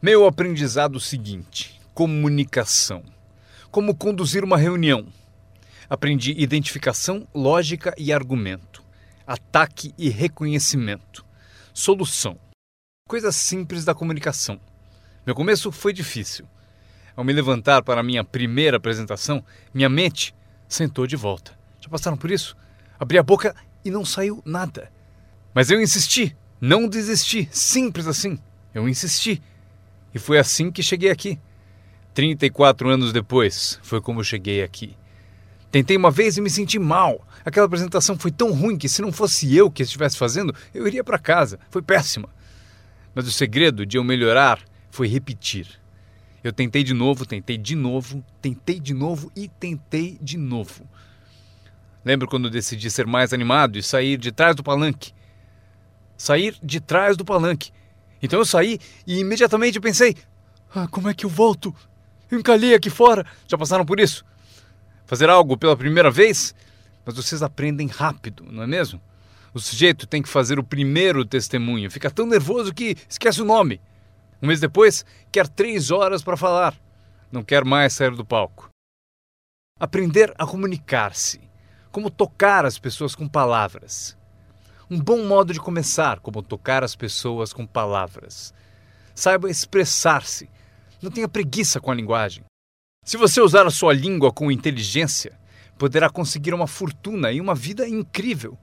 Meu aprendizado seguinte: comunicação. Como conduzir uma reunião. Aprendi identificação, lógica e argumento. Ataque e reconhecimento. Solução. Coisas simples da comunicação. Meu começo foi difícil. Ao me levantar para a minha primeira apresentação, minha mente sentou de volta. Já passaram por isso? Abri a boca e não saiu nada. Mas eu insisti, não desisti, simples assim. Eu insisti. E foi assim que cheguei aqui. 34 anos depois, foi como cheguei aqui. Tentei uma vez e me senti mal. Aquela apresentação foi tão ruim que se não fosse eu que estivesse fazendo, eu iria para casa. Foi péssima. Mas o segredo de eu melhorar foi repetir. Eu tentei de novo, tentei de novo, tentei de novo e tentei de novo. Lembro quando decidi ser mais animado e sair de trás do palanque. Sair de trás do palanque. Então eu saí e imediatamente pensei: ah, como é que eu volto? Eu encalhei aqui fora. Já passaram por isso? Fazer algo pela primeira vez? Mas vocês aprendem rápido, não é mesmo? O sujeito tem que fazer o primeiro testemunho. Fica tão nervoso que esquece o nome. Um mês depois, quer três horas para falar. Não quer mais sair do palco. Aprender a comunicar-se. Como tocar as pessoas com palavras. Um bom modo de começar, como tocar as pessoas com palavras. Saiba expressar-se. Não tenha preguiça com a linguagem. Se você usar a sua língua com inteligência, poderá conseguir uma fortuna e uma vida incrível.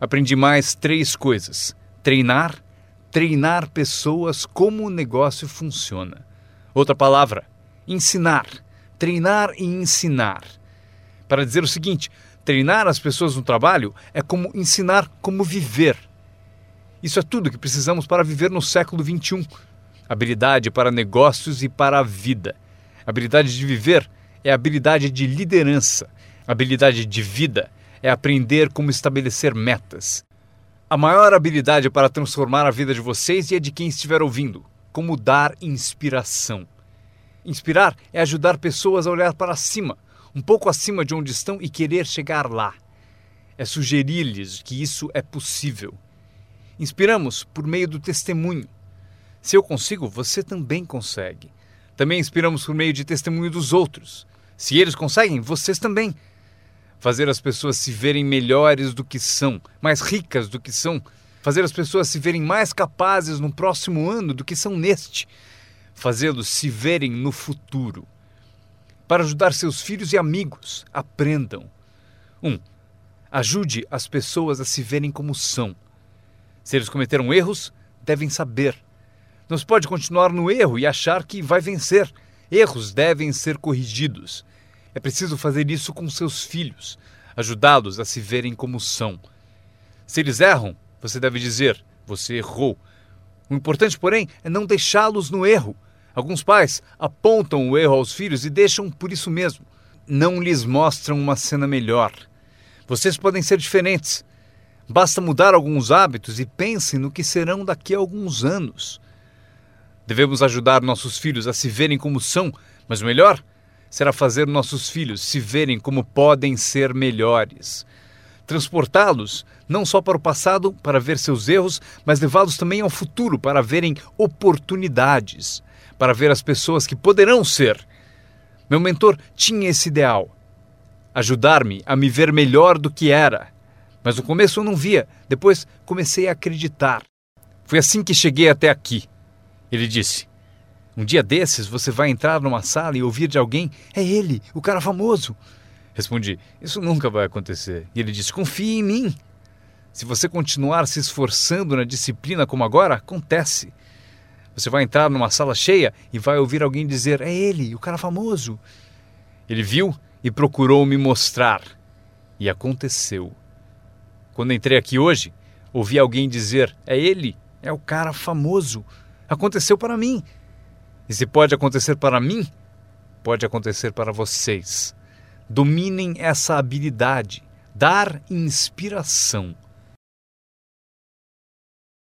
Aprendi mais três coisas: treinar, treinar pessoas como o negócio funciona. Outra palavra: ensinar. Treinar e ensinar. Para dizer o seguinte, Treinar as pessoas no trabalho é como ensinar como viver. Isso é tudo que precisamos para viver no século XXI. Habilidade para negócios e para a vida. Habilidade de viver é habilidade de liderança. Habilidade de vida é aprender como estabelecer metas. A maior habilidade para transformar a vida de vocês e a de quem estiver ouvindo, como dar inspiração. Inspirar é ajudar pessoas a olhar para cima, um pouco acima de onde estão e querer chegar lá. É sugerir-lhes que isso é possível. Inspiramos por meio do testemunho. Se eu consigo, você também consegue. Também inspiramos por meio de testemunho dos outros. Se eles conseguem, vocês também. Fazer as pessoas se verem melhores do que são, mais ricas do que são. Fazer as pessoas se verem mais capazes no próximo ano do que são neste. Fazê-los se verem no futuro para ajudar seus filhos e amigos. Aprendam. 1. Um, ajude as pessoas a se verem como são. Se eles cometeram erros, devem saber. Não se pode continuar no erro e achar que vai vencer. Erros devem ser corrigidos. É preciso fazer isso com seus filhos, ajudá-los a se verem como são. Se eles erram, você deve dizer: você errou. O importante, porém, é não deixá-los no erro Alguns pais apontam o erro aos filhos e deixam por isso mesmo. Não lhes mostram uma cena melhor. Vocês podem ser diferentes. Basta mudar alguns hábitos e pensem no que serão daqui a alguns anos. Devemos ajudar nossos filhos a se verem como são, mas o melhor será fazer nossos filhos se verem como podem ser melhores. Transportá-los não só para o passado para ver seus erros, mas levá-los também ao futuro para verem oportunidades para ver as pessoas que poderão ser. Meu mentor tinha esse ideal: ajudar-me a me ver melhor do que era. Mas no começo eu não via, depois comecei a acreditar. Foi assim que cheguei até aqui. Ele disse: Um dia desses você vai entrar numa sala e ouvir de alguém: É ele, o cara famoso. Respondi: Isso nunca vai acontecer. E ele disse: Confie em mim. Se você continuar se esforçando na disciplina como agora, acontece. Você vai entrar numa sala cheia e vai ouvir alguém dizer: É ele, o cara famoso. Ele viu e procurou me mostrar. E aconteceu. Quando entrei aqui hoje, ouvi alguém dizer: É ele, é o cara famoso. Aconteceu para mim. E se pode acontecer para mim, pode acontecer para vocês. Dominem essa habilidade, dar inspiração.